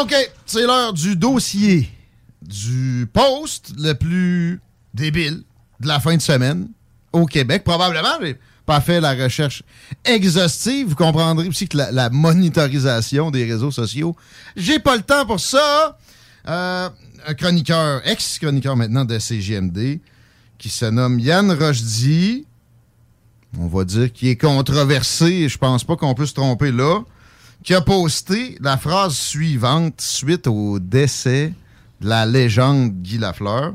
OK, c'est l'heure du dossier du post le plus débile de la fin de semaine au Québec. Probablement, j'ai pas fait la recherche exhaustive. Vous comprendrez aussi que la, la monitorisation des réseaux sociaux, j'ai pas le temps pour ça. Euh, un chroniqueur, ex-chroniqueur maintenant de CGMD, qui se nomme Yann Rochdy. On va dire qu'il est controversé, je pense pas qu'on peut se tromper là qui a posté la phrase suivante suite au décès de la légende Guy Lafleur.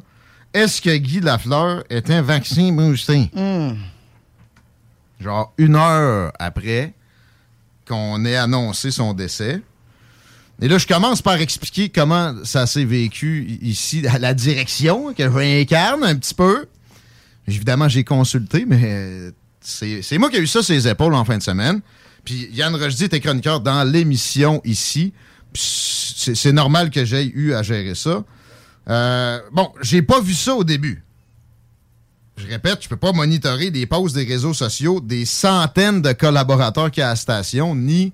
Est-ce que Guy Lafleur est un vaccin boosté? Genre une heure après qu'on ait annoncé son décès. Et là, je commence par expliquer comment ça s'est vécu ici à la direction, que j'incarne un petit peu. Évidemment, j'ai consulté, mais euh, c'est c'est moi qui ai eu ça sur les épaules en fin de semaine. Puis Yann Rochdy était chroniqueur dans l'émission ici. C'est normal que j'aie eu à gérer ça. Euh, bon, j'ai pas vu ça au début. Je répète, je peux pas monitorer les posts des réseaux sociaux des centaines de collaborateurs qu'il y a à la station, ni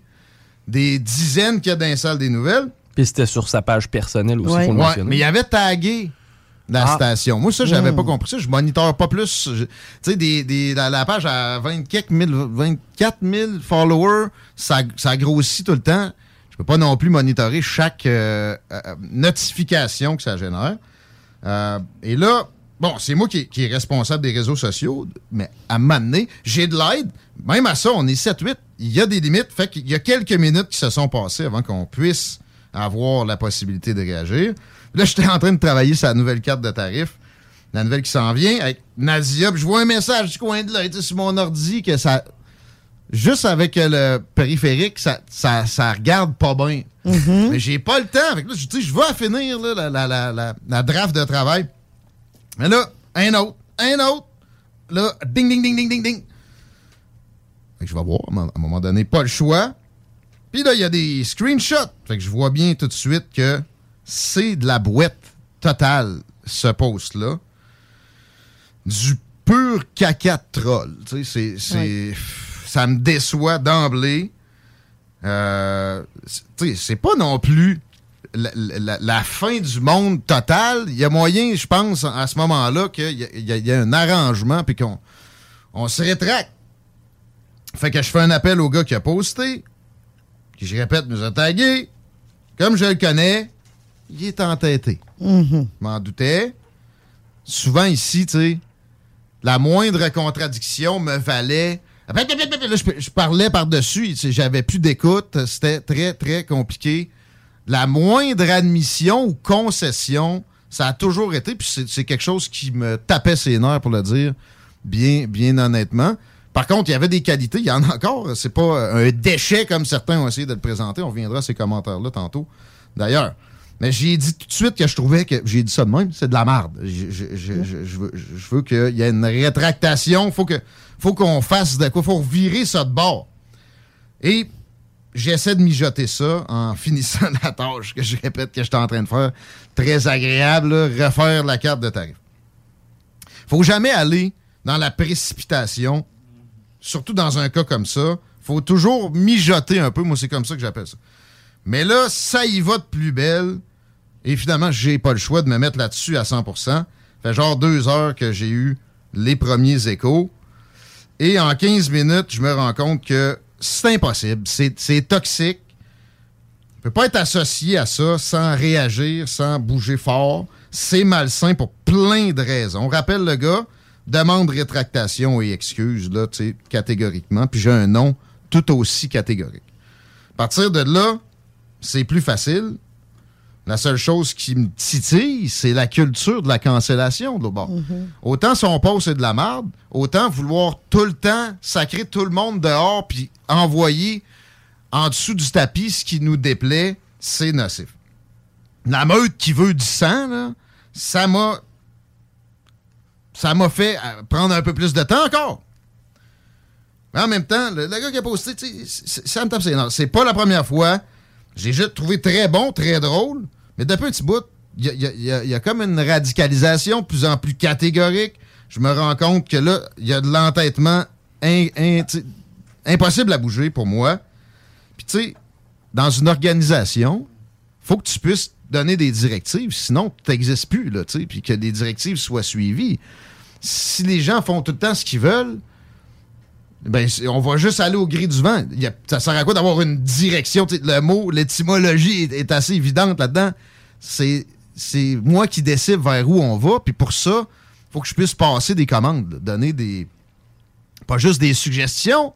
des dizaines qu'il y a dans des nouvelles. Puis c'était sur sa page personnelle aussi, Ouais. faut le Ouais, mentionner. mais il avait tagué la Ah. station. Moi, ça, j'avais Mm. pas compris ça. Je monitore pas plus. Tu sais, des, des- la, la page à 24 000, 24 000 followers, ça, ça grossit tout le temps. Je peux pas non plus monitorer chaque euh, euh, notification que ça génère. Euh, et là, bon, c'est moi qui, qui est responsable des réseaux sociaux, mais à donné, j'ai de l'aide. Même à ça, on est 7-8. Il y a des limites. Fait qu'il y a quelques minutes qui se sont passées avant qu'on puisse avoir la possibilité de réagir. Là, j'étais en train de travailler sur la nouvelle carte de tarif. La nouvelle qui s'en vient avec Nadia. Puis je vois un message du coin de l'œil sur mon ordi que ça. Juste avec le périphérique, ça, ça, ça regarde pas bien. Mais j'ai pas le temps. Fait que là, je, je vais finir là, la, la, la, la, la draft de travail. Mais là, un autre, un autre. Là, ding, ding, ding, ding, ding, ding. Fait que je vais voir, à un moment donné, pas le choix. Puis là, il y a des screenshots. Fait que je vois bien tout de suite que c'est de la boîte totale, ce post-là. Du pur caca de troll. Tu sais, c'est, ça me déçoit d'emblée. Euh, c'est- tu sais, c'est pas non plus la, la- la fin du monde total. Il y a moyen, je pense, à ce moment-là, qu'il y, y a un arrangement puis qu'on on se rétracte. Fait que je fais un appel au gars qui a posté, qui, je répète, nous a tagué. Comme je le connais, il est entêté. Je m'en doutais. Souvent ici, tu sais, la moindre contradiction me valait. Là, je, je parlais par-dessus, j'avais plus d'écoute, c'était très, très compliqué. La moindre admission ou concession, ça a toujours été, puis c'est c'est quelque chose qui me tapait ses nerfs, pour le dire bien, bien honnêtement. Par contre, il y avait des qualités, il y en a encore. C'est pas un déchet comme certains ont essayé de le présenter. On reviendra à ces commentaires-là tantôt, d'ailleurs. Mais j'ai dit tout de suite que je trouvais que. J'ai dit ça de même, c'est de la merde. Je, je- je- je- je veux, qu'il y ait une rétractation. Faut que faut qu'on fasse de quoi. Faut virer ça de bord. Et j'essaie de mijoter ça en finissant la tâche que je répète que j'étais en train de faire. Très agréable, là, refaire la carte de tarif. Faut jamais aller dans la précipitation, surtout dans un cas comme ça. Faut toujours mijoter un peu. Moi, c'est comme ça que j'appelle ça. Mais là, ça y va de plus belle. Et finalement, j'ai pas le choix de me mettre là-dessus à 100%. Fait genre deux heures que j'ai eu les premiers échos. Et en 15 minutes, je me rends compte que c'est impossible. C'est toxique. Je peux pas être associé à ça sans réagir, sans bouger fort. C'est malsain pour plein de raisons. On rappelle le gars, demande rétractation et excuse, là, tu sais, catégoriquement. Puis j'ai un nom tout aussi catégorique. À partir de là, c'est plus facile. La seule chose qui me titille, c'est la culture de la cancellation de bord. Autant son poste c'est de la merde, autant vouloir tout le temps sacrer tout le monde dehors puis envoyer en dessous du tapis ce qui nous déplaît, c'est nocif. La meute qui veut du sang, là, ça m'a. Ça m'a fait euh, prendre un peu plus de temps encore. Mais en même temps, le, le gars qui a posté, ça me tape. C'est pas la première fois. J'ai juste trouvé très bon, très drôle. Mais depuis un petit bout, il y y a- comme une radicalisation de plus en plus catégorique. Je me rends compte que là, il y a de l'entêtement impossible à bouger pour moi. Puis tu sais, dans une organisation, faut que tu puisses donner des directives, sinon tu n'existes plus, là, tu sais, puis que les directives soient suivies. Si les gens font tout le temps ce qu'ils veulent, ben, on va juste aller au gris du vent. Ça sert à quoi d'avoir une direction? Le mot, l'étymologie est, est assez évidente là-dedans. C'est, moi qui décide vers où on va, puis pour ça, faut que je puisse passer des commandes, donner des. Pas juste des suggestions,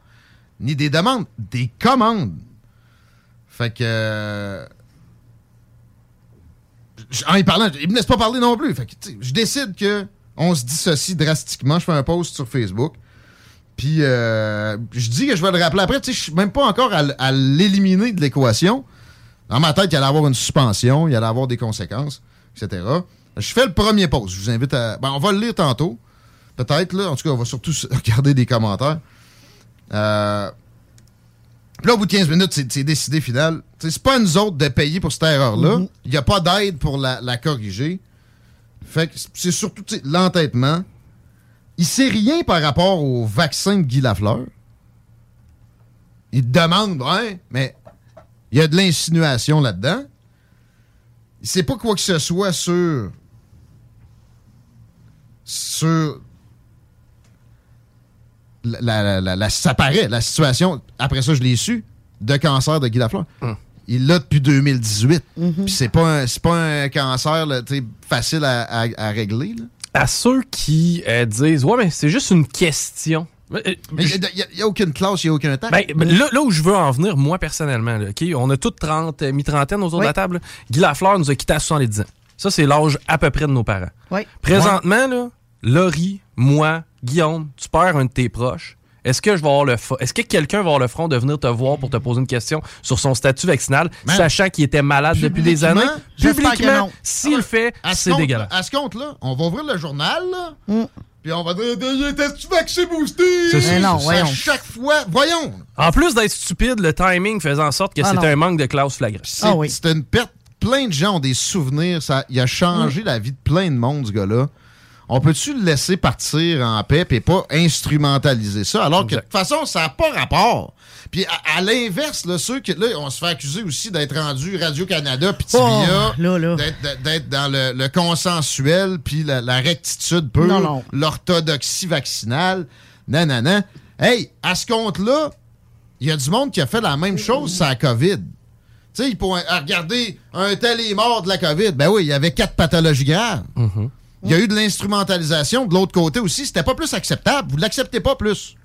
ni des demandes, des commandes. Fait que. En y parlant, il me laisse pas parler non plus. Je décide que on se dissocie drastiquement. Je fais un post sur Facebook. Puis euh, je dis que je vais le rappeler après. Je suis même pas encore à, l'éliminer de l'équation. Dans ma tête, il allait avoir une suspension, il allait avoir des conséquences, etc. Je fais le premier post. Je vous invite à. Ben, on va le lire tantôt. Peut-être, là. En tout cas, on va surtout regarder des commentaires. Euh, puis là, au bout de 15 minutes, c'est décidé final. C'est pas à nous autres de payer pour cette erreur-là. Il n'y a pas d'aide pour la, la corriger. Fait que c'est surtout l'entêtement. Il sait rien par rapport au vaccin de Guy Lafleur. Il te demande, ouais, mais il y a de l'insinuation là-dedans. Il sait pas quoi que ce soit sur. sur. La, la- la- la- ça paraît, la situation, après ça, je l'ai su, de cancer de Guy Lafleur. Il l'a depuis 2018. Puis c'est pas, un- c'est pas un cancer là, facile à, à- à régler. là. À ceux qui euh, disent Ouais, mais c'est juste une question. Euh, Mais il n'y a, aucune classe, il n'y a aucun temps. Ben, ben, là, là où je veux en venir, moi, personnellement, là, on a toutes 30, euh, mi-trentaine autour de la table. là. Guy Lafleur nous a quittés à 70 ans. Ça, c'est l'âge à peu près de nos parents. Oui. Présentement, là, Laurie, moi, Guillaume, tu perds un de tes proches. Est-ce que je vais avoir le Est-ce que quelqu'un va avoir le front de venir te voir pour te poser une question sur son statut vaccinal, Man. sachant qu'il était malade depuis des années? Publiquement, s'il le fait, À ce c'est dégueulasse. À ce compte-là, on va ouvrir le journal, là, Mm. puis on va dire T'es-tu vacciné boosté C'est non, À voyons. chaque fois, voyons En plus d'être stupide, le timing faisait en sorte que Ah, c'était un manque de classe flagrant. C'est Ah oui. c'est une perte. Plein de gens ont des souvenirs. Ça, il a Mm. changé la vie de plein de monde, ce gars-là. On peut-tu le laisser partir en paix et pas instrumentaliser ça? Alors que de toute façon, ça n'a pas rapport. Puis à, à l'inverse, là, ceux qui. Là, on se fait accuser aussi d'être rendu Radio-Canada puis Oh, TVA, d'être- dans le, le consensuel puis la, la rectitude non. l'orthodoxie vaccinale. Nanana. Hey, à ce compte-là, il y a du monde qui a fait la même chose sur la COVID. Tu sais, pour regarder un tel est mort de la COVID. Ben oui, il y avait quatre pathologies graves. Il y a eu de l'instrumentalisation de l'autre côté aussi. C'était pas plus acceptable. Vous l'acceptez pas plus.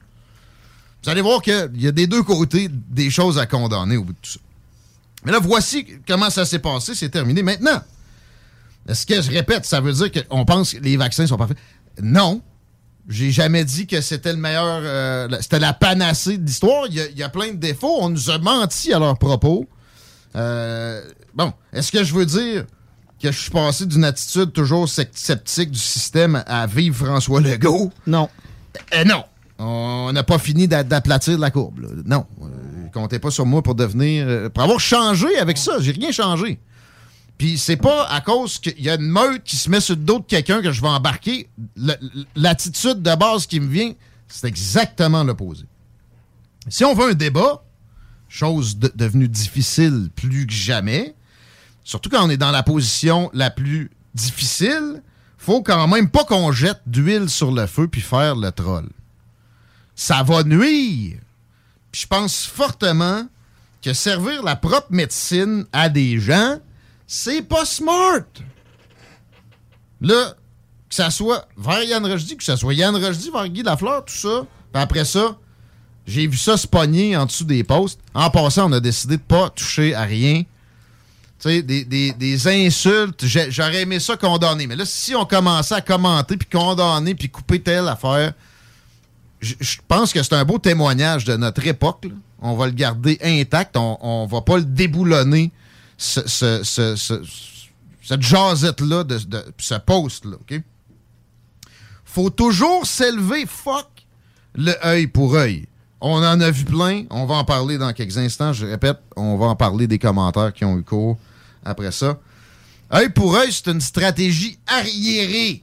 Vous allez voir qu'il y a des deux côtés des choses à condamner au bout de tout ça. Mais là, voici comment ça s'est passé. C'est terminé. Maintenant, est-ce que je répète, ça veut dire qu'on pense que les vaccins sont parfaits? Non. J'ai jamais dit que c'était le meilleur. euh, c'était la panacée de l'histoire. Il y, a, il y a plein de défauts. On nous a menti à leurs propos. Euh, bon, est-ce que je veux dire que je suis passé d'une attitude toujours sceptique du système à vivre François Legault? Non. Euh, non. On n'a pas fini d'a- d'aplatir la courbe. là. Non. Euh, comptez pas sur moi pour devenir. euh, pour avoir changé avec ça. J'ai rien changé. Puis c'est pas à cause qu'il y a une meute qui se met sur le dos de quelqu'un que je vais embarquer. L'attitude de base qui me vient, c'est exactement l'opposé. Si on veut un débat, chose de- devenue difficile plus que jamais, surtout quand on est dans la position la plus difficile, faut quand même pas qu'on jette d'huile sur le feu puis faire le troll. ça va nuire. Puis je pense fortement que servir la propre médecine à des gens, c'est pas smart. Là, que ça soit vers Yann Rochdy, que ça soit Yann Rochdy vers Guy Lafleur, tout ça. Après ça, j'ai vu ça se pogner en dessous des postes. En passant, on a décidé de pas toucher à rien. Des, des- des insultes, j'aurais aimé ça condamner. Mais là, si on commençait à commenter, puis condamner, puis couper telle affaire, je pense que c'est un beau témoignage de notre époque. On va le garder intact. On, on va pas le déboulonner, ce, ce- ce- ce- cette jasette-là, de, de- ce post-là. OK? Faut toujours s'élever, fuck, le œil pour œil. On en a vu plein. On va en parler dans quelques instants. Je répète, on va en parler des commentaires qui ont eu cours après ça. Œil pour œil, c'est une stratégie arriérée.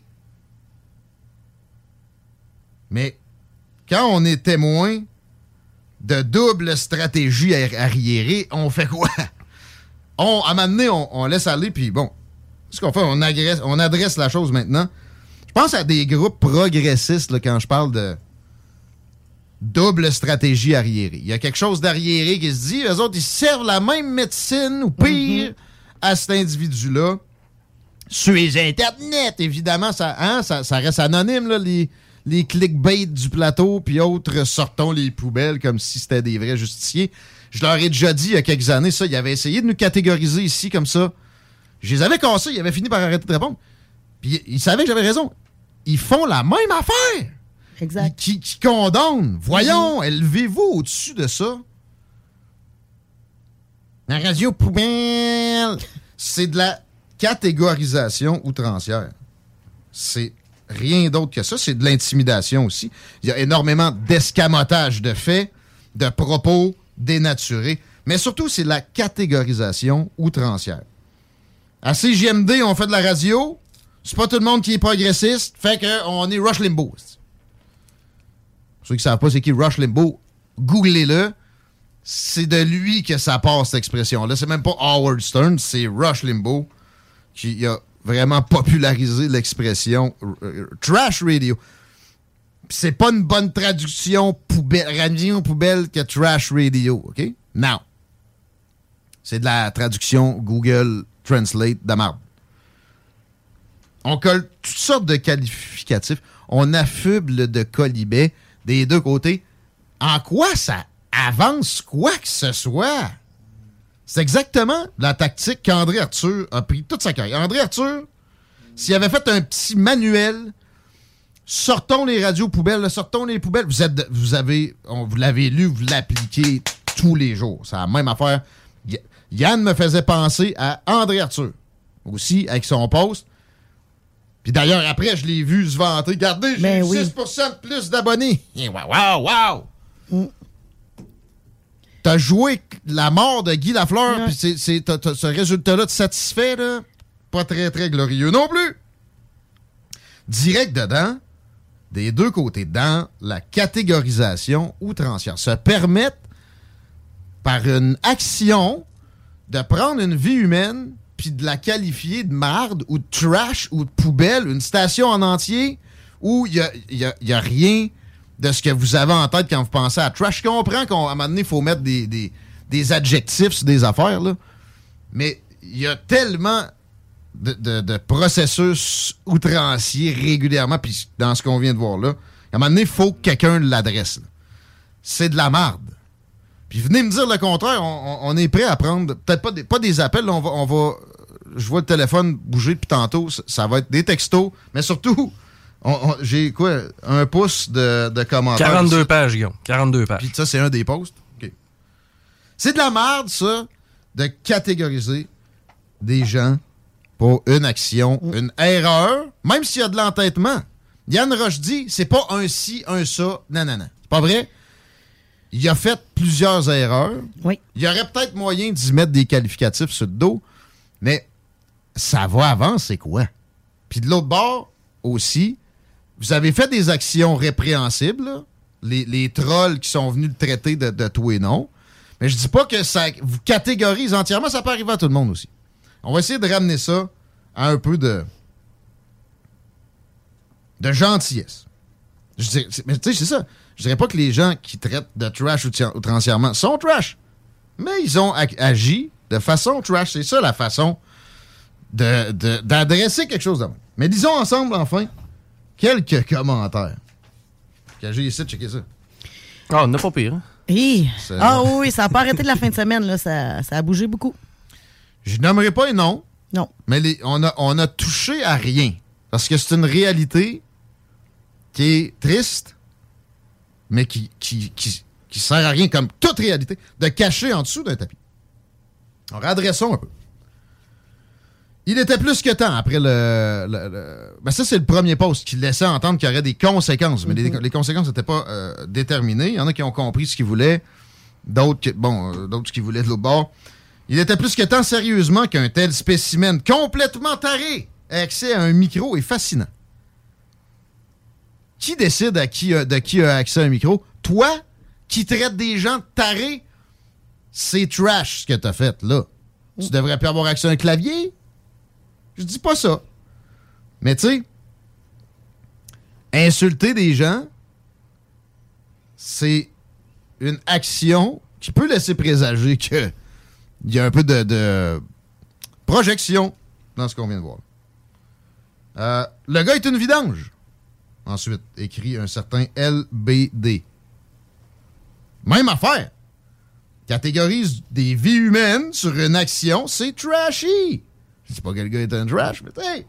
Mais quand on est témoin de double stratégie arri- arriérée, on fait quoi? On, à un moment donné, on, laisse aller, puis bon, ce qu'on fait, on, on adresse la chose maintenant. Je pense à des groupes progressistes quand je parle de double stratégie arriérée. Il y a quelque chose d'arriéré qui se dit, eux autres, ils servent la même médecine ou pire à cet individu-là. Sur les internets, évidemment, ça, hein, ça, ça reste anonyme, là, les, les clickbait du plateau, puis autres, sortons les poubelles comme si c'était des vrais justiciers. Je leur ai déjà dit il y a quelques années, ça, ils avaient essayé de nous catégoriser ici comme ça. Je les avais cassés, ils avaient fini par arrêter de répondre. Puis ils savaient que j'avais raison. Ils font la même affaire Exact. qui, qui condamne. Voyons, élevez-vous au-dessus de ça. La radio poubelle, c'est de la catégorisation outrancière. C'est rien d'autre que ça. C'est de l'intimidation aussi. Il y a énormément d'escamotage de faits, de propos dénaturés. Mais surtout, c'est de la catégorisation outrancière. À CGMD, on fait de la radio. C'est pas tout le monde qui est progressiste. Fait qu'on est Rush Limbaugh. Ceux qui savent pas c'est qui Rush Limbaugh, googlez-le. C'est de lui que ça passe, cette expression-là. C'est même pas Howard Stern, c'est Rush Limbaugh qui a vraiment popularisé l'expression euh, trash radio. C'est pas une bonne traduction poubelle, radio poubelle que trash radio, OK? Non. C'est de la traduction Google Translate de marde. On colle toutes sortes de qualificatifs. On affuble de colibet des deux côtés. En quoi ça avance quoi que ce soit? C'est exactement la tactique qu'André Arthur a pris toute sa carrière. André Arthur, s'il avait fait un petit manuel, sortons les radios poubelles, sortons les poubelles, vous, êtes, vous avez, on, vous l'avez lu, vous l'appliquez tous les jours. C'est la même affaire. Yann me faisait penser à André Arthur, aussi, avec son post. Puis d'ailleurs, après, je l'ai vu se vanter. Regardez, j'ai Ben eu oui. 6% de plus d'abonnés. Wow, wow, wow! Mm. T'as joué la mort de Guy Lafleur, puis ce résultat-là te satisfait, là? Pas très, très glorieux non plus. Direct dedans, des deux côtés, dans la catégorisation outrancière, se permettre, par une action, de prendre une vie humaine puis de la qualifier de marde ou de trash ou de poubelle, une station en entier où il n'y a, y a- y a rien de ce que vous avez en tête quand vous pensez à trash. Je comprends qu'à un moment donné, il faut mettre des, des- adjectifs sur des affaires, là. mais il y a tellement de, de- processus outranciers régulièrement, puis dans ce qu'on vient de voir là, à un moment donné, il faut que quelqu'un l'adresse. C'est de la marde. Puis venez me dire le contraire, on, est prêt à prendre, peut-être pas des, appels, on va, on va, je vois le téléphone bouger depuis tantôt, ça, va être des textos, mais surtout, j'ai quoi, un pouce de, de commentaires. 42 ici. pages, Guillaume. 42 pages. Puis ça, c'est un des posts? OK. C'est de la merde, ça, de catégoriser des gens pour une action, une erreur, même s'il y a de l'entêtement. Yann Roche dit, c'est pas un ci, un ça. Non, non, non. C'est pas vrai? Il a fait plusieurs erreurs. Oui. Il y aurait peut-être moyen d'y mettre des qualificatifs sur le dos, mais ça va avant, c'est quoi? Puis de l'autre bord, aussi, vous avez fait des actions répréhensibles, les, trolls qui sont venus le traiter de, de tout et non. Mais je dis pas que ça vous catégorise entièrement, ça peut arriver à tout le monde aussi. On va essayer de ramener ça à un peu de de gentillesse. Mais tu sais, c'est ça. Je dirais pas que les gens qui traitent de trash outrancièrement sont trash, mais ils ont agi de façon trash. C'est ça la façon d'adresser quelque chose de Mais disons ensemble, enfin, quelques commentaires. J'ai essayé de checker ça. Ah, on n'a pas pire. Hein? Ah oui, ça n'a pas arrêté de la fin de semaine. Là. Ça, ça a bougé beaucoup. Je nommerai pas un nom. Non. Mais on, a, on a touché à rien. Parce que c'est une réalité qui est triste, mais qui, qui, qui, sert à rien, comme toute réalité, de cacher en dessous d'un tapis. Alors, adressons un peu. Il était plus que temps après le. Ben ça, c'est le premier poste qui laissait entendre qu'il y aurait des conséquences, mais les, mhm. conséquences n'étaient pas euh, déterminées. Il y en a qui ont compris ce qu'ils voulaient, d'autres bon, euh, d'autres qui voulaient de l'autre bord. Il était plus que temps, sérieusement, qu'un tel spécimen complètement taré ait accès à un micro est fascinant. Qui décide à qui, de qui a accès à un micro? Toi, qui traite des gens tarés, c'est trash ce que t'as fait, là. Tu devrais plus avoir accès à un clavier? Je dis pas ça. Mais tu sais, insulter des gens, c'est une action qui peut laisser présager qu'il y a un peu de, projection dans ce qu'on vient de voir. Euh, le gars est une vidange. Ensuite, écrit un certain LBD. Même affaire. Catégorise des vies humaines sur une action, c'est trashy. Dis pas que le gars est un trash, mais hey!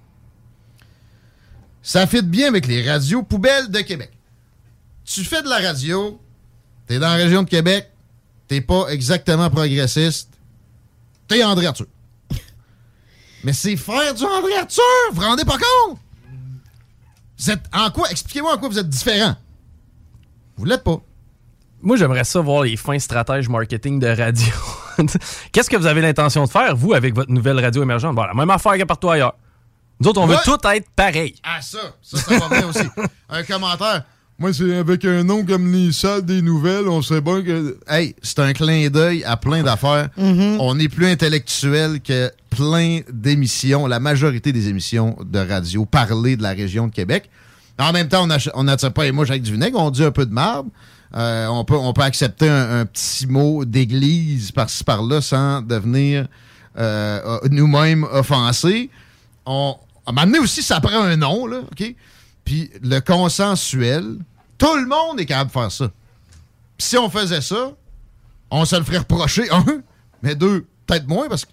Ça fit bien avec les radios poubelles de Québec. Tu fais de la radio, t'es dans la région de Québec, t'es pas exactement progressiste, t'es André Arthur. Mais c'est faire du André Arthur! Vous vous rendez pas compte? Vous êtes en quoi? Expliquez-moi en quoi vous êtes différent. Vous l'êtes pas. Moi, j'aimerais ça voir les fins stratèges marketing de radio. Qu'est-ce que vous avez l'intention de faire, vous, avec votre nouvelle radio émergente? Bon, la même affaire que partout ailleurs. Nous autres, on veut tout être pareil. Ah, ça, ça, ça va bien aussi. Un commentaire. Moi, c'est avec un nom comme les salles des nouvelles, on sait bien que. Hey, c'est un clin d'œil à plein d'affaires. Mm-hmm. On est plus intellectuel que plein d'émissions, la majorité des émissions de radio parlées de la région de Québec. En même temps, on n'attire pas les mouches avec du vinaigre, on dit un peu de marde. Euh, on, peut, accepter un, petit mot d'église par-ci par-là sans devenir euh, nous-mêmes offensés. On, à un moment donné aussi, ça prend un nom, là, OK? Puis le consensuel, tout le monde est capable de faire ça. si on faisait ça, on se le ferait reprocher, un, mais deux, peut-être moins, parce que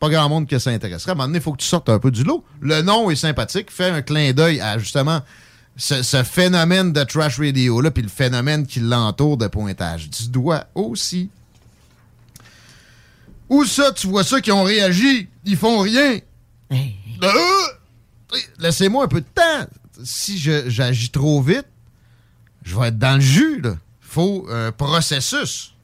pas grand monde que ça intéresserait. À un moment donné, il faut que tu sortes un peu du lot. Le nom est sympathique, fait un clin d'œil à justement ce, phénomène de trash radio-là, puis le phénomène qui l'entoure de pointage du doigt aussi. Où ça, tu vois ça qui ont réagi, ils font rien. Euh, laissez-moi un peu de temps. Si j'agis trop vite, je vais être dans le jus. Il faut un processus.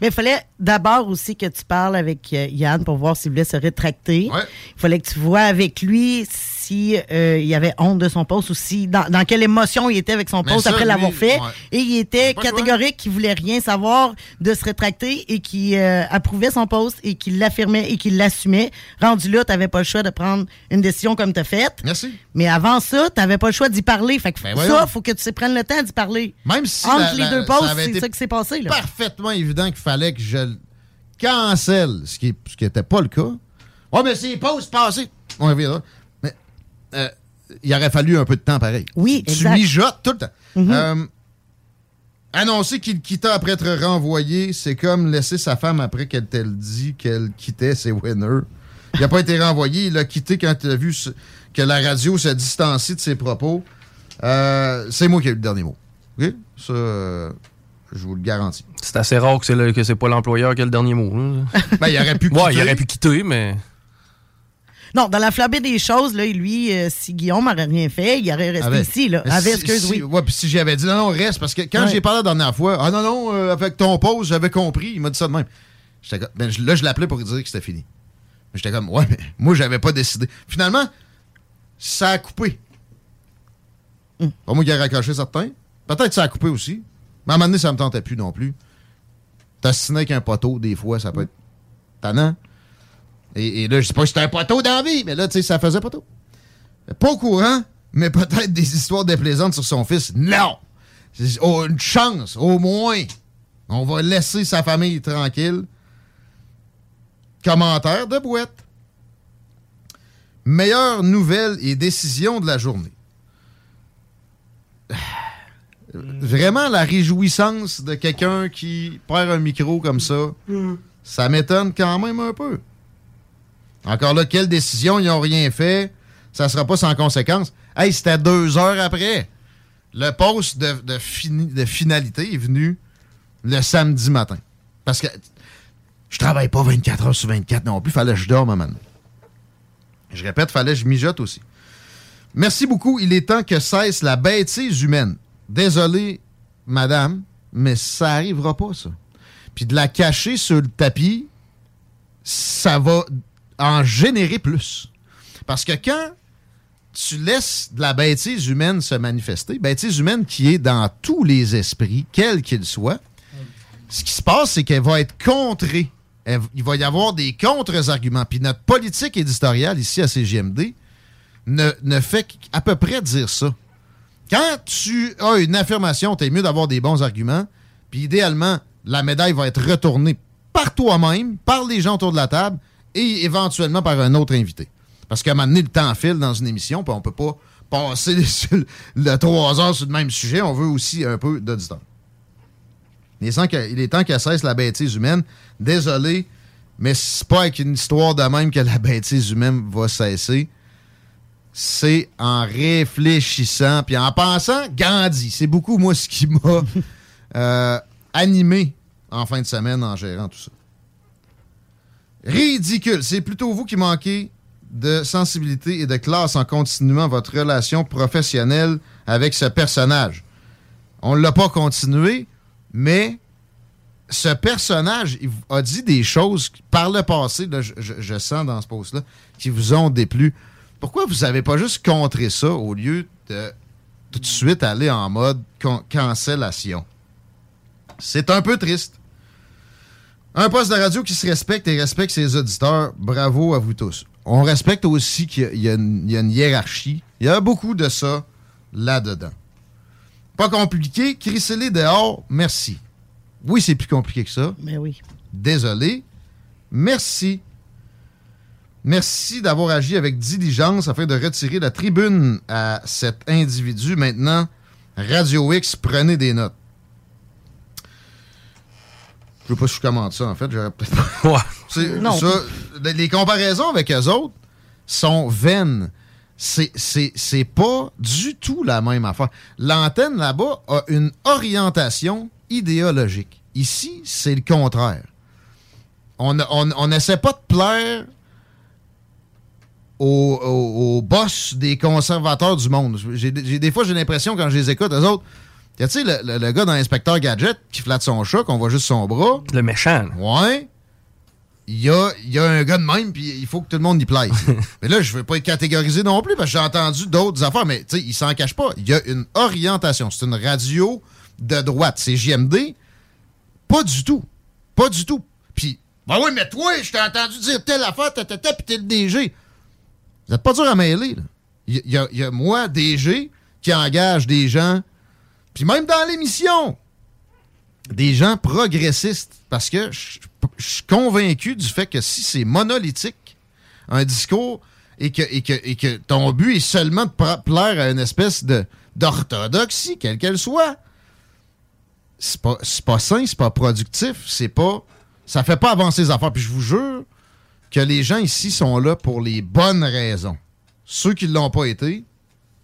Mais il fallait d'abord aussi que tu parles avec euh, Yann pour voir s'il voulait se rétracter. Il fallait que tu vois avec lui euh, y avait honte de son poste ou si, dans, quelle émotion il était avec son poste après l'avoir fait. Et il était catégorique qu'il voulait rien savoir de se rétracter et qui euh, approuvait son poste et qu'il l'affirmait et qu'il l'assumait. Rendu là, tu n'avais pas le choix de prendre une décision comme tu as faite. Merci. Mais avant ça, tu n'avais pas le choix d'y parler. Fait que ben ça, il faut que tu prennes le temps d'y parler. Même si Entre les deux postes, c'est ça qui s'est passé. Là. Parfaitement évident qu'il fallait que je cancelle, ce qui n'était pas le cas. Ouais, mais c'est postes passées. On reviendra. Euh, il aurait fallu un peu de temps pareil. Oui, Tu mijotes tout le temps. Mhm. Euh, annoncer qu'il quittait après être renvoyé, c'est comme laisser sa femme après qu'elle t'ait dit qu'elle quittait ses winners. Il n'a pas été renvoyé, il a quitté quand il a vu que la radio s'est distanciée de ses propos. Euh, c'est moi qui ai eu le dernier mot. OK? Ça, je vous le garantis. C'est assez rare que c'est, pas l'employeur qui a le dernier mot. ben, il aurait pu quitter. Ouais, il aurait pu quitter, mais... Non, dans la flambée des choses, là, lui, euh, si Guillaume n'aurait rien fait, il aurait resté ici. Là, avec, si, excuse, oui. Ouais, puis si j'avais dit non, non, reste, parce que quand j'ai parlé la dernière fois, ah non, non, euh, avec ton pause, j'avais compris, il m'a dit ça de même. Ben, là, je l'appelais pour dire que c'était fini. J'étais comme, ouais, mais moi, j'avais pas décidé. Finalement, ça a coupé. Mm. Pas moi qui ai raccroché certains. Peut-être que ça a coupé aussi. Mais à un moment donné, ça me tentait plus non plus. T'assiner avec un poteau, des fois, ça peut être tannant. Et, là, je sais pas si c'était un poteau d'envie, mais là, tu sais, ça faisait poteau. Pas au courant, mais peut-être des histoires déplaisantes sur son fils. Non! Oh, une chance, au moins. On va laisser sa famille tranquille. Commentaire de boîte. Meilleure nouvelle et décision de la journée. Vraiment la réjouissance de quelqu'un qui perd un micro comme ça, ça m'étonne quand même un peu. Encore là, quelle décision, ils n'ont rien fait, ça sera pas sans conséquence. Hey, c'était deux heures après. Le poste de, finalité est venu le samedi matin. Parce que je travaille pas 24 heures sur 24 non plus. Fallait que je dorme maintenant. Je répète, fallait que je mijote aussi. Merci beaucoup. Il est temps que cesse la bêtise humaine. Désolé, madame, mais ça arrivera pas, ça. Puis de la cacher sur le tapis, ça va en générer plus. Parce que quand tu laisses de la bêtise humaine se manifester, bêtise humaine qui est dans tous les esprits, quels qu'ils soient, ce qui se passe, c'est qu'elle va être contrée. il va y avoir des contre-arguments. Puis notre politique éditoriale ici à CGMD ne, ne fait qu'à peu près dire ça. Quand tu as une affirmation, t'es mieux d'avoir des bons arguments. Puis idéalement, la médaille va être retournée par toi-même, par les gens autour de la table et éventuellement par un autre invité. Parce qu'à un moment donné, le temps file dans une émission, puis on peut pas passer trois heures sur le même sujet. On veut aussi un peu d'auditeur. Il est temps qu'elle cesse la bêtise humaine. Désolé, mais c'est pas avec une histoire de même que la bêtise humaine va cesser. C'est en réfléchissant, puis en pensant Gandhi. C'est beaucoup, moi, ce qui m'a euh, animé en fin de semaine en gérant tout ça. Ridicule. C'est plutôt vous qui manquez de sensibilité et de classe en continuant votre relation professionnelle avec ce personnage. On ne l'a pas continué, mais ce personnage a dit des choses par le passé, je, sens dans ce post-là, qui vous ont déplu. Pourquoi vous n'avez pas juste contré ça au lieu de tout de suite aller en mode cancellation? C'est un peu triste. Un poste de radio qui se respecte et respecte ses auditeurs, bravo à vous tous on respecte aussi qu'il y, a une hiérarchie. Il y a beaucoup de ça là-dedans. Pas compliqué. Crisser dehors, merci. Oui, c'est plus compliqué que ça. Mais oui. Désolé. Merci. Merci d'avoir agi avec diligence afin de retirer la tribune à cet individu. Maintenant, Radio X, prenez des notes. Je sais pas commente ça, en fait. J'aurais peut-être les comparaisons avec eux autres sont vaines. C'est pas du tout la même affaire. L'antenne là-bas a une orientation idéologique. Ici, c'est le contraire. On n'essaie on, pas de plaire aux, boss des conservateurs du monde. des fois, j'ai l'impression, quand je les écoute, eux autres, tu sais, le, le, gars dans l'inspecteur Gadget qui flatte son chat, qu'on voit juste son bras? Le méchant. Ouais. Il y a, y a un gars de même, puis il faut que tout le monde y plaise. mais là, je veux pas être catégorisé non plus, parce que j'ai entendu d'autres affaires, mais tu sais, il s'en cache pas. Il y a une orientation. C'est une radio de droite. C'est JMD. Pas du tout. Pas du tout. Puis, ben oui, mais toi, je t'ai entendu dire telle affaire, ta, ta, puis t'es le DG. Vous êtes pas dur à mêler, là. Il y, y, a moi, DG, qui engage des gens puis même dans l'émission, des gens progressistes, parce que je suis convaincu du fait que si c'est monolithique, un discours, et que, ton but est seulement de plaire à une espèce d'orthodoxie, quelle qu'elle soit, c'est pas, pas sain, c'est pas productif, c'est pas. Ça fait pas avancer les affaires. Puis je vous jure que les gens ici sont là pour les bonnes raisons. Ceux qui ne l'ont pas été,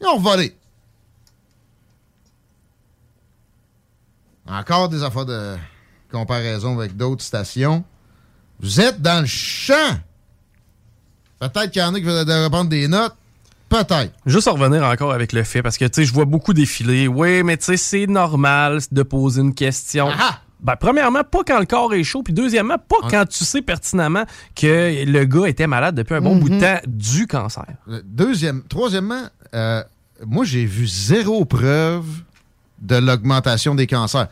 ils ont volé. Encore des affaires de comparaison avec d'autres stations. Vous êtes dans le champ. Peut-être qu'il y en a qui veulent reprendre des notes. Peut-être. Juste en revenir encore avec le fait, parce que tu sais, je vois beaucoup défiler. Oui, mais tu sais, c'est normal de poser une question. Ah ben, premièrement, pas quand le corps est chaud, puis deuxièmement, pas quand tu sais pertinemment que le gars était malade depuis un bon bout de mhm. temps du cancer. Deuxième, troisièmement, euh, moi j'ai vu zéro preuve de l'augmentation des cancers.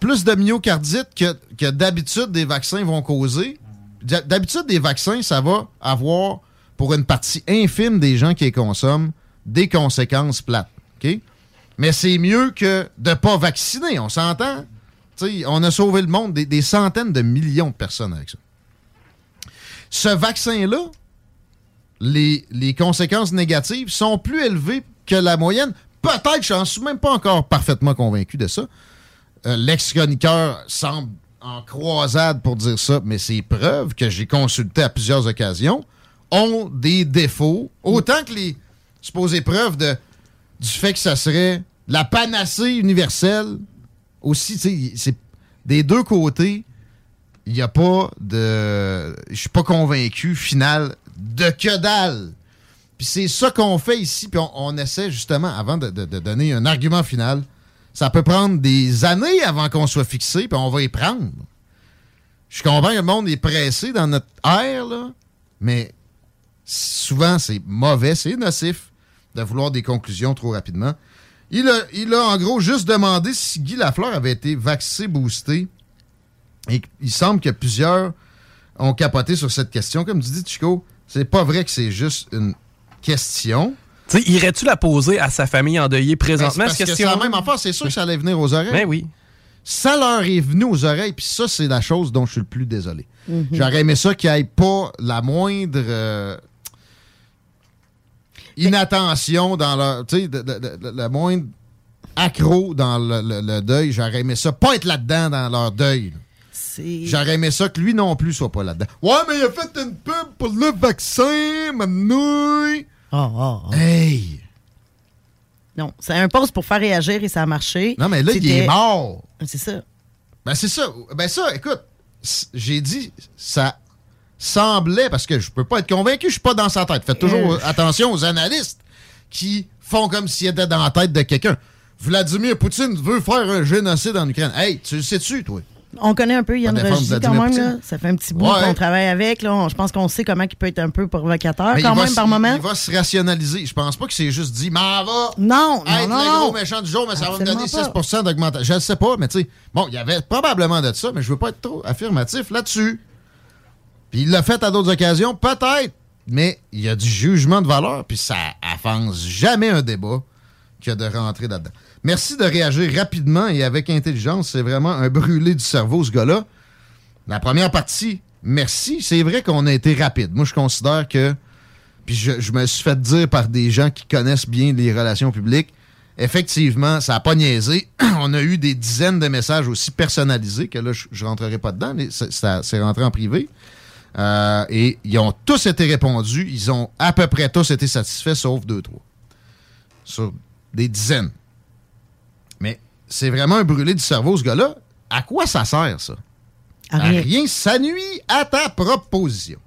Plus de myocardite que, que d'habitude des vaccins vont causer. D'habitude, des vaccins, ça va avoir, pour une partie infime des gens qui les consomment, des conséquences plates. Mais c'est mieux que de ne pas vacciner, on s'entend? on a sauvé le monde, des, centaines de millions de personnes avec ça. Ce vaccin-là, les, les, conséquences négatives sont plus élevées que la moyenne. Peut-être, je suis même pas encore parfaitement convaincu de ça. Euh, l'ex-chroniqueur semble en croisade pour dire ça, mais ces preuves que j'ai consultées à plusieurs occasions ont des défauts, autant que les supposées preuves du fait que ça serait la panacée universelle. Aussi, c'est des deux côtés, il n'y a pas de. Je suis pas convaincu, final, de que dalle. Puis c'est ça qu'on fait ici, puis on, essaie justement, avant de donner un argument final, ça peut prendre des années avant qu'on soit fixé, puis on va y prendre. Je comprends que le monde est pressé dans notre ère, là, mais souvent c'est mauvais, c'est nocif de vouloir des conclusions trop rapidement. Il a, il a en gros juste demandé si Guy Lafleur avait été vacciné, boosté. Et il semble que plusieurs ont capoté sur cette question. Comme tu dis, Chico, c'est pas vrai que c'est juste une question irais-tu la poser à sa famille endeuillée présentement? Ben, parce que c'est la même affaire, c'est sûr que ça allait venir aux oreilles. Ben oui. Ça leur est venu aux oreilles, puis ça, c'est la chose dont je suis le plus désolé. Mhm. J'aurais aimé ça qu'il n'y ait pas la moindre euh, inattention dans leur. Tu sais, la moindre accro dans le, deuil. J'aurais aimé ça pas être là-dedans dans leur deuil. J'aurais aimé ça que lui non plus soit pas là-dedans. Ouais, mais il a fait une pub pour le vaccin, manouille. Oh, oh, Hey! Non, c'est un poste pour faire réagir et ça a marché. Non, mais là, il est mort. C'est ça. Ben, c'est ça. Ben, ça, écoute, j'ai dit, ça semblait, parce que je peux pas être convaincu, je suis pas dans sa tête. Faites toujours euh. attention aux analystes qui font comme s'il était dans la tête de quelqu'un. Vladimir Poutine veut faire un génocide en Ukraine. Hey, tu le sais-tu, toi? On connaît un peu Yann Rogy quand même. Là. Ça fait un petit bout qu'on travaille avec. Là. Je pense qu'on sait comment il peut être un peu provocateur quand même par moment. Il va se rationaliser. Je pense pas que c'est juste dit, mais va non, être non, le gros méchant du jour, mais ça va me donner 6 d'augmentation. Je ne sais pas, mais tu sais, bon, il y avait probablement de ça, mais je veux pas être trop affirmatif là-dessus. Puis il l'a fait à d'autres occasions, peut-être, mais il y a du jugement de valeur, puis ça avance jamais un débat que de rentrer là-dedans. Merci de réagir rapidement et avec intelligence. C'est vraiment un brûlé du cerveau, ce gars-là. La première partie, merci. C'est vrai qu'on a été rapide. Moi, je considère que. Puis je, me suis fait dire par des gens qui connaissent bien les relations publiques. Effectivement, ça n'a pas niaisé. On a eu des dizaines de messages aussi personnalisés que là, je ne rentrerai pas dedans, c'est rentré en privé. Euh, et ils ont tous été répondus. Ils ont à peu près tous été satisfaits, sauf deux, trois. Sur des dizaines. C'est vraiment un brûlé du cerveau, ce gars-là. À quoi ça sert, ça? À rien. Ça nuit à ta proposition.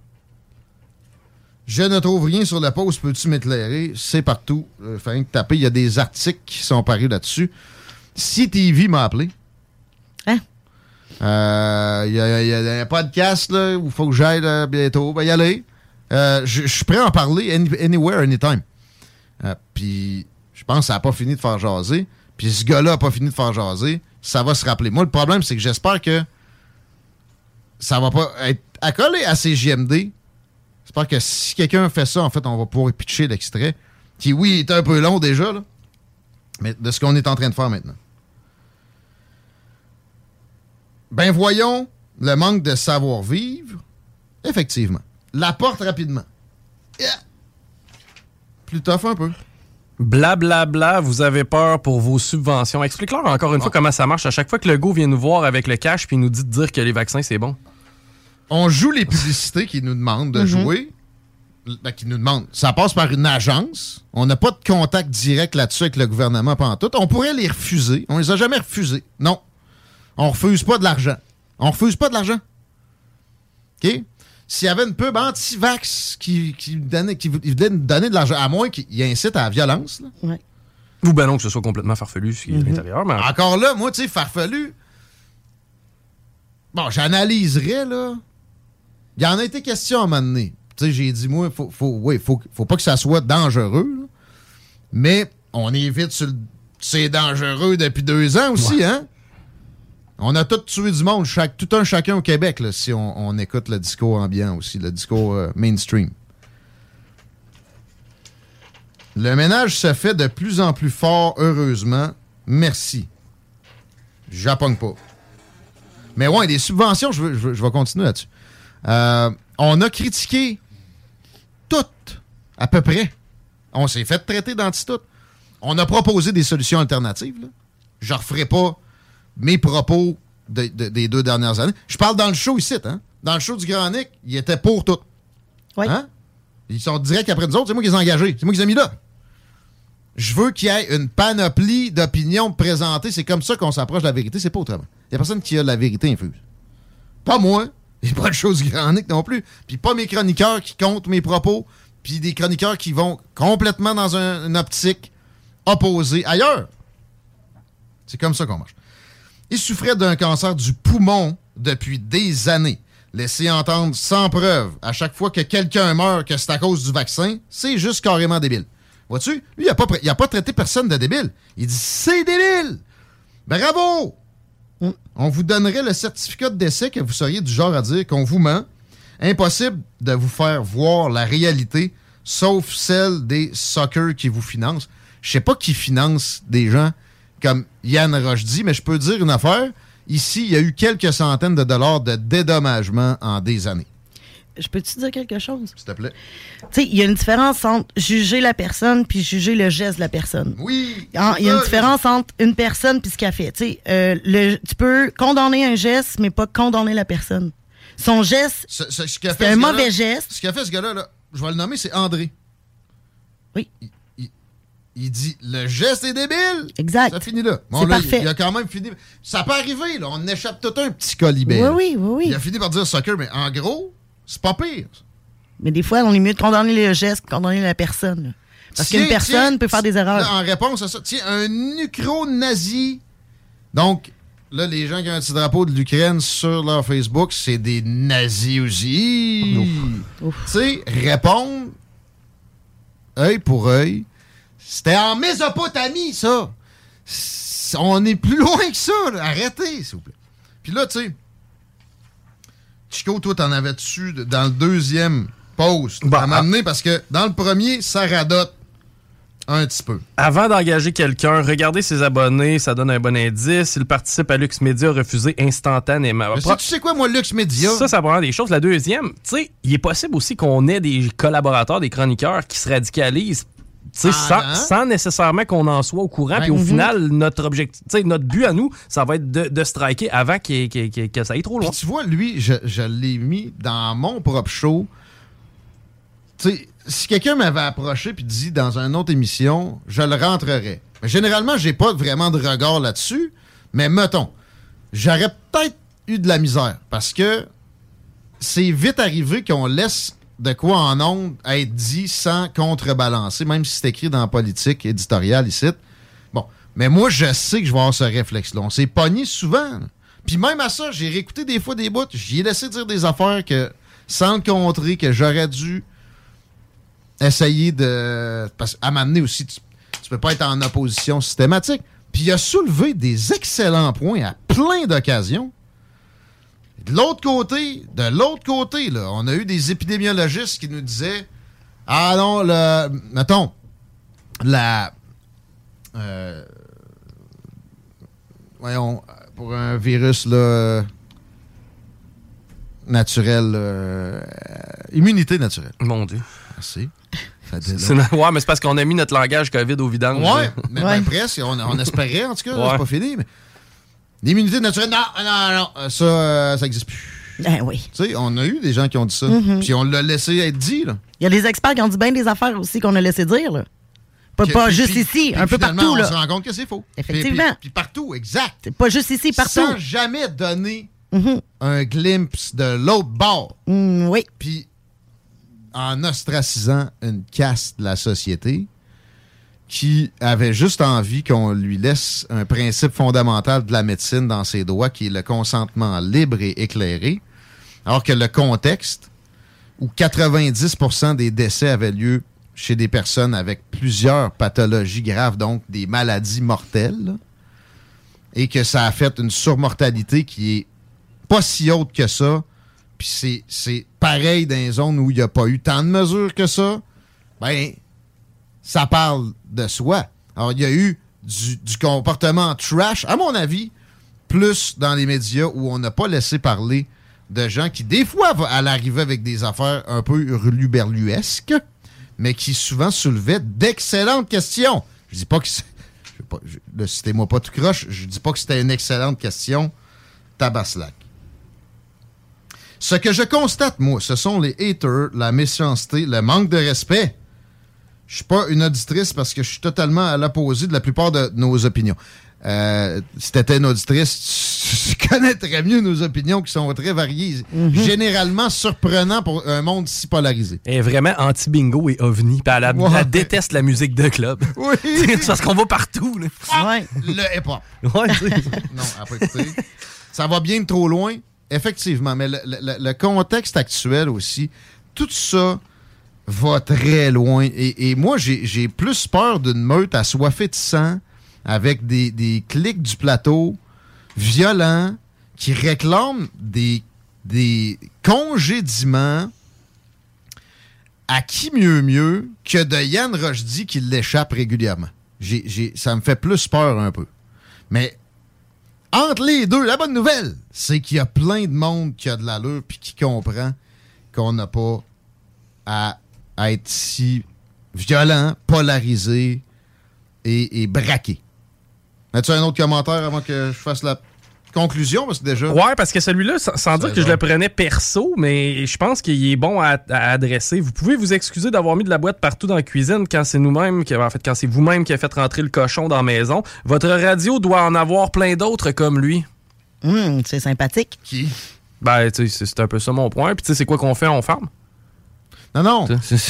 Je ne trouve rien sur la pause. Peux-tu m'éclairer? C'est partout. Euh, que taper. Il y a des articles qui sont parus là-dessus. CTV m'a appelé. Hein? Euh, il y, a un podcast là, où il faut que j'aille bientôt. Ben, y aller. Euh, je suis prêt à en parler anywhere, anytime. Puis je pense que ça n'a pas fini de faire jaser. Puis ce gars-là n'a pas fini de faire jaser. Ça va se rappeler. Moi, le problème, c'est que j'espère que ça va pas être accolé à ces JMD. J'espère que si quelqu'un fait ça, en fait, on va pouvoir pitcher l'extrait. Qui, oui, est un peu long déjà, là. Mais de ce qu'on est en train de faire maintenant. Ben voyons le manque de savoir-vivre. Effectivement. La porte rapidement. Plus tough un peu. Blablabla, bla, bla, vous avez peur pour vos subventions. Explique-leur encore une fois comment ça marche. À chaque fois que le go vient nous voir avec le cash puis nous dit de dire que les vaccins, c'est bon. On joue les publicités qui nous demandent de mhm. jouer. Ben, qui nous demandent. Ça passe par une agence. On n'a pas de contact direct là-dessus avec le gouvernement pendant tout. On pourrait les refuser. On les a jamais refusés. Non. On refuse pas de l'argent. On refuse pas de l'argent. OK? S'il y avait une pub anti-vax qui, qui, donnait, qui voulait donner de l'argent, à moins qu'il incite à la violence. Là. Ou ben non, que ce soit complètement farfelu, ce qui est à mhm. l'intérieur. Mais... Encore là, moi, tu sais, farfelu. Bon, j'analyserais, là. Il y en a été question à un moment donné. Tu sais, j'ai dit, moi, faut, faut, oui, faut, faut pas que ça soit dangereux. Mais on évite sur le... C'est dangereux depuis deux ans aussi, hein? On a tout tué du monde, tout un chacun au Québec, là, si on, écoute le discours ambiant aussi, le discours euh, mainstream. Le ménage se fait de plus en plus fort, heureusement. Merci. J'appogne pas. Mais ouais, des subventions, je, vais continuer là-dessus. Euh, on a critiqué toutes, à peu près. On s'est fait traiter d'anti On a proposé des solutions alternatives. Je ne referai pas mes propos des deux dernières années. Je parle dans le show ici, hein? Dans le show du Grand Nick, il était pour tout. Oui. Hein? Ils sont directs après nous autres, c'est moi qui les ai engagés. C'est moi qui les ai mis là. Je veux qu'il y ait une panoplie d'opinions présentées. C'est comme ça qu'on s'approche de la vérité. C'est pas autrement. Il n'y a personne qui a la vérité infuse. Pas moi. Et pas de choses Grand Nick non plus. Puis pas mes chroniqueurs qui comptent mes propos. Puis des chroniqueurs qui vont complètement dans une optique opposée ailleurs. C'est comme ça qu'on marche. Il souffrait d'un cancer du poumon depuis des années. Laisser entendre sans preuve à chaque fois que quelqu'un meurt que c'est à cause du vaccin, c'est juste carrément débile. Vois-tu? Lui, il n'a pas, pas traité personne de débile. Il dit c'est débile! Bravo! On vous donnerait le certificat de décès que vous seriez du genre à dire qu'on vous ment. Impossible de vous faire voir la réalité, sauf celle des soccer qui vous financent. Je sais pas qui finance des gens comme Yann Roche dit, mais je peux dire une affaire. Ici, il y a eu quelques centaines de dollars de dédommagement en des années. Je peux-tu dire quelque chose? S'il te plaît. Tu sais, il y a une différence entre juger la personne puis juger le geste de la personne. Oui. Il y a une différence entre une personne puis ce qu'elle fait. Tu sais, euh, tu peux condamner un geste, mais pas condamner la personne. Son geste, c'est un mauvais geste. Ce qu'a fait ce gars-là, je vais le nommer, c'est André. Oui. Il dit le geste est débile. Exact. Ça finit là. c'est parfait. Il, a quand même fini. Ça peut arriver, là. On échappe tout un petit colibé. Oui, oui, oui, oui. Il a fini par dire soccer, mais en gros, c'est pas pire. Mais des fois, on est mieux de condamner le geste que condamner la personne. Parce qu'une personne peut faire des erreurs. en réponse à ça, tiens, un nucro-nazi. Donc, là, les gens qui ont un petit drapeau de l'Ukraine sur leur Facebook, c'est des nazis aussi. Tu sais, répondre œil pour œil c'était en Mésopotamie, ça. On est plus loin que ça. Arrêtez, s'il vous plaît. Puis là, tu sais, Chico, toi, t'en avais dessus dans le deuxième post bah, à m'amener parce que dans le premier, ça radote un petit peu. Avant d'engager quelqu'un, regardez ses abonnés, ça donne un bon indice. Il participe à Lux Media, refusé instantanément. Mais tu sais quoi, moi, Lux Media? Ça, ça prend des choses. La deuxième, tu sais, il est possible aussi qu'on ait des collaborateurs, des chroniqueurs qui se radicalisent ah, sans, nécessairement qu'on en soit au courant. Puis au mhm. final, notre objectif, notre but à nous, ça va être de, striker avant que ça aille trop loin. tu vois, lui, je, l'ai mis dans mon propre show. si quelqu'un m'avait approché puis dit dans une autre émission, je le rentrerais. Mais généralement, j'ai pas vraiment de regard là-dessus. Mais mettons, j'aurais peut-être eu de la misère parce que c'est vite arrivé qu'on laisse de quoi en ondes être dit sans contrebalancer, même si c'est écrit dans la politique éditoriale ici. Bon, mais moi, je sais que je vais avoir ce réflexe-là. On s'est pogné souvent. Puis même à ça, j'ai réécouté des fois des bouts. J'y ai laissé dire des affaires que, sans le contrer, que j'aurais dû essayer de... Parce à m'amener aussi, tu, tu peux pas être en opposition systématique. Puis il a soulevé des excellents points à plein d'occasions de l'autre côté, de l'autre côté, là, on a eu des épidémiologistes qui nous disaient Ah non, le. Mettons, la. Euh, voyons, pour un virus là, naturel, euh, immunité naturelle. Mon Dieu. Merci. ouais, mais c'est parce qu'on a mis notre langage COVID au vidange. Ouais, mais ben, presque. On, espérait, en tout cas. C'est pas fini. Mais L'immunité naturelle, non, non, non, euh, ça, euh, ça n'existe plus. Ben oui. Tu sais, on a eu des gens qui ont dit ça. Mm-hmm. Puis on l'a laissé être dit, là. Il y a des experts qui ont dit bien des affaires aussi qu'on a laissé dire, là. Pas, pas juste ici, un peu partout, là. on se rend compte que c'est faux. Effectivement. Puis, partout, exact. Pas juste ici, partout. Sans jamais donner mm-hmm. un glimpse de l'autre bord. Mm, oui. Puis en ostracisant une caste de la société, qui avait juste envie qu'on lui laisse un principe fondamental de la médecine dans ses droits, qui est le consentement libre et éclairé, alors que le contexte où 90% des décès avaient lieu chez des personnes avec plusieurs pathologies graves, donc des maladies mortelles, et que ça a fait une surmortalité qui est pas si haute que ça, puis c'est pareil dans les zones où il n'y a pas eu tant de mesures que ça, ben ça parle de soi. Alors, il y a eu du, comportement trash, à mon avis, plus dans les médias où on n'a pas laissé parler de gens qui, des fois, à l'arrivée avec des affaires un peu ruluberluesques, mais qui souvent soulevaient d'excellentes questions. Je dis pas que ne citez-moi pas tout croche, je dis pas que c'était une excellente question. Tabaslac. Ce que je constate, moi, ce sont les haters, la méchanceté, le manque de respect. Je suis pas une auditrice parce que je suis totalement à l'opposé de la plupart de nos opinions. Euh, si t'étais une auditrice, tu connaîtrais mieux nos opinions qui sont très variées. Mhm. Généralement surprenant pour un monde si polarisé. Elle est vraiment anti-bingo et ovni. elle, elle, déteste la musique de club. Oui. C'est parce qu'on va partout. Là. Ouais. Le hip-hop. Ouais, non, après, ça va bien trop loin, effectivement. Mais le, contexte actuel aussi, tout ça va très loin. Et, moi, j'ai plus peur d'une meute assoiffée de sang avec des, clics du plateau violents qui réclament des, des congédiements à qui mieux mieux que de Yann Rochdy qui l'échappe régulièrement. ça me fait plus peur un peu. Mais entre les deux, la bonne nouvelle, c'est qu'il y a plein de monde qui a de l'allure puis qui comprend qu'on n'a pas à, être si violent, polarisé et braqué. As-tu un autre commentaire avant que je fasse la conclusion? Parce que déjà... Ouais, parce que celui-là, sans, dire que je le prenais perso, mais je pense qu'il est bon à, adresser. Vous pouvez vous excuser d'avoir mis de la boîte partout dans la cuisine quand c'est nous-mêmes, en fait, quand c'est vous-même qui avez fait rentrer le cochon dans la maison. Votre radio doit en avoir plein d'autres comme lui. Hum, c'est sympathique. Qui? Ben, tu sais, c'est un peu ça mon point. Puis tu sais, c'est quoi qu'on fait? On ferme. Non, non.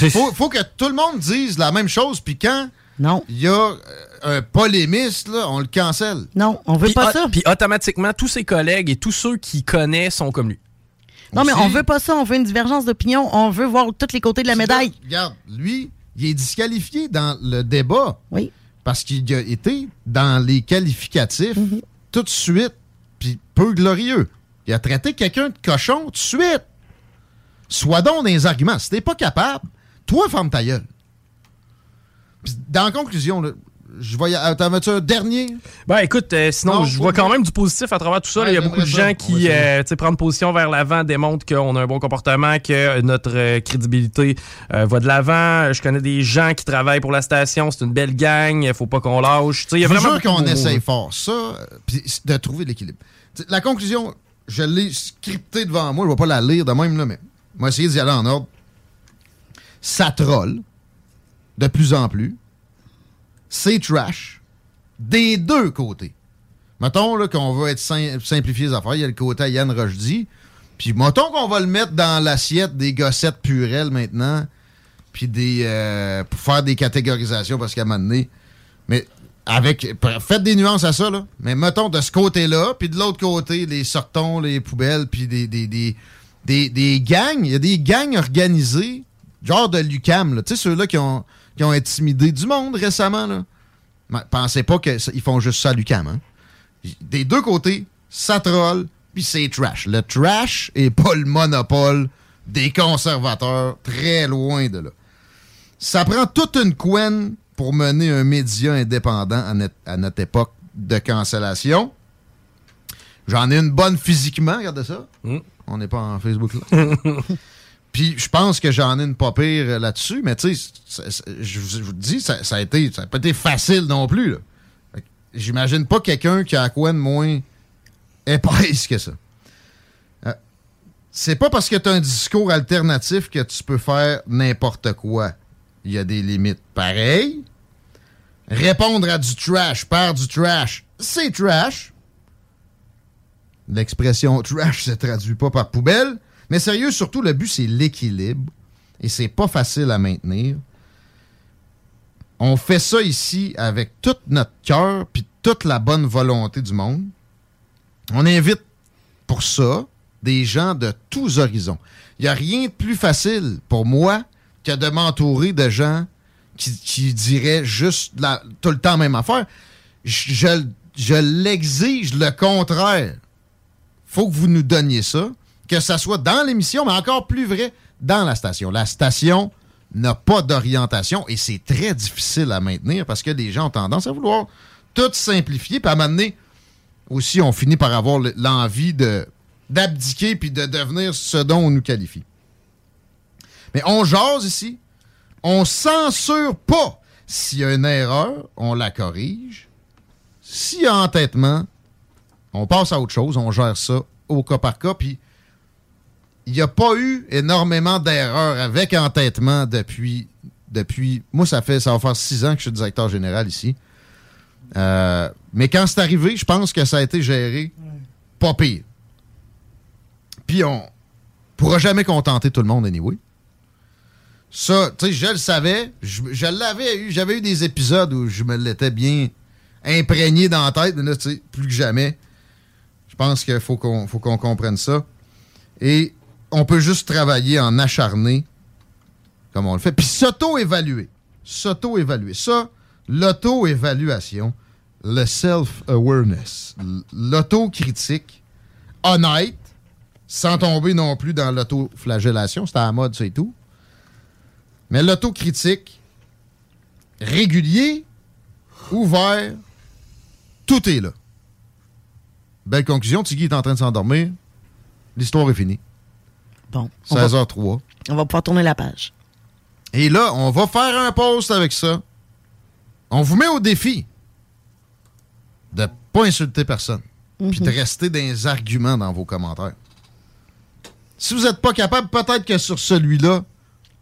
Faut, faut que tout le monde dise la même chose. Puis quand non. Il y a euh, un polémiste, là, on le cancelle. Non, on veut pas ça. Puis automatiquement, tous ses collègues et tous ceux qui connaissent sont comme lui. Non, mais on veut pas ça. On veut une divergence d'opinion. On veut voir tous les côtés de la médaille. regarde, lui, il est disqualifié dans le débat. Oui. Parce qu'il a été dans les qualificatifs mhm. tout de suite, puis peu glorieux. Il a traité quelqu'un de cochon tout de suite. Sois donc dans les arguments. Si t'es pas capable, toi, ferme ta gueule dans la conclusion, je vois. T'en as-tu un dernier? Ben écoute, euh, sinon, je vois quand même du positif à travers tout ça. Il y a beaucoup de gens qui euh, prennent position vers l'avant, démontrent qu'on a un bon comportement, que notre euh, crédibilité va de l'avant. Je connais des gens qui travaillent pour la station, c'est une belle gang, il faut pas qu'on lâche. Il y a vraiment qu'on essaye fort ça, puis de trouver l'équilibre. La conclusion, je l'ai scriptée devant moi, je vais pas la lire de même, là, mais moi essayer d'y aller en ordre. Ça troll de plus en plus. C'est trash des deux côtés. Mettons qu'on veut être simplifier les affaires. Il y a le côté Yann Rochdy. Puis mettons qu'on va le mettre dans l'assiette des gossettes purelles maintenant. Puis des. Euh, pour faire des catégorisations parce qu'à un moment. Mais avec. Faites des nuances à ça, là. Mais mettons de ce côté-là. Puis de l'autre côté, les sortons, les poubelles. Puis des, des, des, des gangs. Il y a des gangs organisés. Genre de Lucam, Tu sais, ceux-là qui ont qui ont intimidé du monde récemment. Là. pensez pas qu'ils font juste ça à l'UQAM. Hein? Des deux côtés, ça troll, puis c'est trash. Le trash est pas le monopole des conservateurs, très loin de là. Ça prend toute une couenne pour mener un média indépendant à, notre, époque de cancellation. J'en ai une bonne physiquement, regardez ça. Mm. On n'est pas en Facebook là. Puis je pense que j'en ai une pas pire là-dessus, mais tu sais, je vous dis, ça, a été, ça pas été facile non plus. J'imagine pas quelqu'un qui a quoi de moins épaisse que ça. Euh, c'est pas parce que tu as un discours alternatif que tu peux faire n'importe quoi. Il y a des limites. Pareil, répondre à du trash par du trash, c'est trash. L'expression trash se traduit pas par poubelle. Mais sérieux, surtout, le but, c'est l'équilibre. Et c'est pas facile à maintenir. On fait ça ici avec tout notre cœur puis toute la bonne volonté du monde. On invite pour ça des gens de tous horizons. Il n'y a rien de plus facile pour moi que de m'entourer de gens qui, diraient juste tout le temps la même affaire. Je, je l'exige le contraire. Faut que vous nous donniez ça que ça soit dans l'émission, mais encore plus vrai, dans la station. La station n'a pas d'orientation et c'est très difficile à maintenir parce que les gens ont tendance à vouloir tout simplifier. Puis à un moment donné, aussi, on finit par avoir l'envie de d'abdiquer puis de devenir ce dont on nous qualifie. Mais on jase ici. On censure pas. S'il y a une erreur, on la corrige. S'il y a entêtement, on passe à autre chose. On gère ça au cas par cas. Puis il n'y a pas eu énormément d'erreurs avec entêtement depuis, depuis. Moi, ça fait ça va faire six ans que je suis directeur général ici. Euh, mais quand c'est arrivé, je pense que ça a été géré pas pire. Puis on pourra jamais contenter tout le monde anyway. Ça, tu sais, je le savais. Je, l'avais eu. J'avais eu des épisodes où je me l'étais bien imprégné dans la tête, mais là, tu sais, plus que jamais. Je pense qu'il faut qu'on faut qu'on comprenne ça. Et on peut juste travailler en acharné, comme on le fait, puis s'auto-évaluer. S'auto-évaluer. Ça, l'auto-évaluation, le self-awareness, l'auto-critique, honnête, sans tomber non plus dans l'auto-flagellation, c'est à la mode, c'est tout. Mais l'auto-critique, régulier, ouvert, tout est là. Belle conclusion, Tiggy est en train de s'endormir. L'histoire est finie. Bon. 16h03. On va pouvoir tourner la page. Et là, on va faire un post avec ça. On vous met au défi de pas insulter personne. Puis de mhm. rester les arguments dans vos commentaires. Si vous n'êtes pas capable, peut-être que sur celui-là,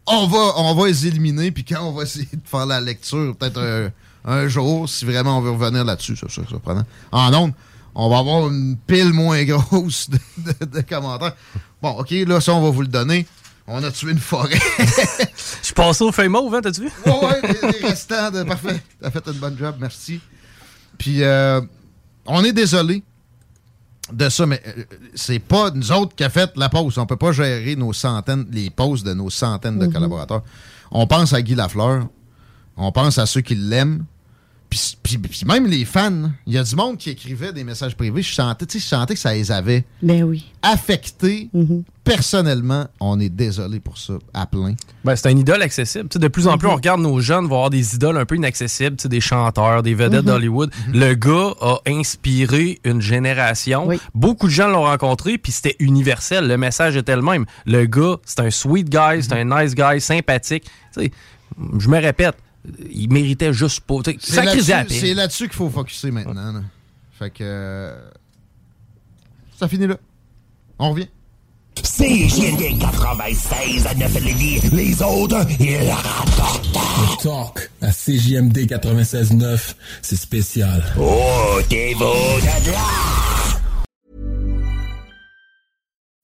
on va, on va les éliminer. Puis quand on va essayer de faire la lecture, peut-être un, jour, si vraiment on veut revenir là-dessus, ça, ça, surprenant. En ondes, on va avoir une pile moins grosse de commentaires. Bon, OK, là, ça, on va vous le donner. On a tué une forêt. Je passe au feuille mauve, hein, t'as-tu vu? Oui, ouais, les, restants. De, parfait. T'as fait une bonne job, merci. Puis, euh, on est désolé de ça, mais euh, c'est pas nous autres qui a fait la pause. On peut pas gérer nos centaines, les pauses de nos centaines de mhm. collaborateurs. On pense à Guy Lafleur. On pense à ceux qui l'aiment. Puis, même les fans, il y a du monde qui écrivait des messages privés. Je sentais, je sentais que ça les avait ben oui. affectés. Mm-hmm. Personnellement, on est désolé pour ça, à plein. Ben, c'est un idole accessible. de plus en plus, mm-hmm. on regarde nos jeunes voir des idoles un peu inaccessibles, des chanteurs, des vedettes mm-hmm. d'Hollywood. Le gars a inspiré une génération. Beaucoup de gens l'ont rencontré, puis c'était universel. Le message était le même. Le gars, c'est un sweet guy, c'est un nice guy, sympathique. je me répète, il méritait juste pas. C'est là-dessus qu'il faut focuser maintenant. Fait que. Euh, ça finit là. On revient. CJMD 96 à 9 les autres, ils rapportent. Le talk à CJMD 96.9, c'est spécial. Oh, t'es beau de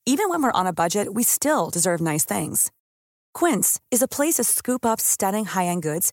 Even when we're on a budget, we still deserve nice things. Quince is a place to scoop up stunning high-end goods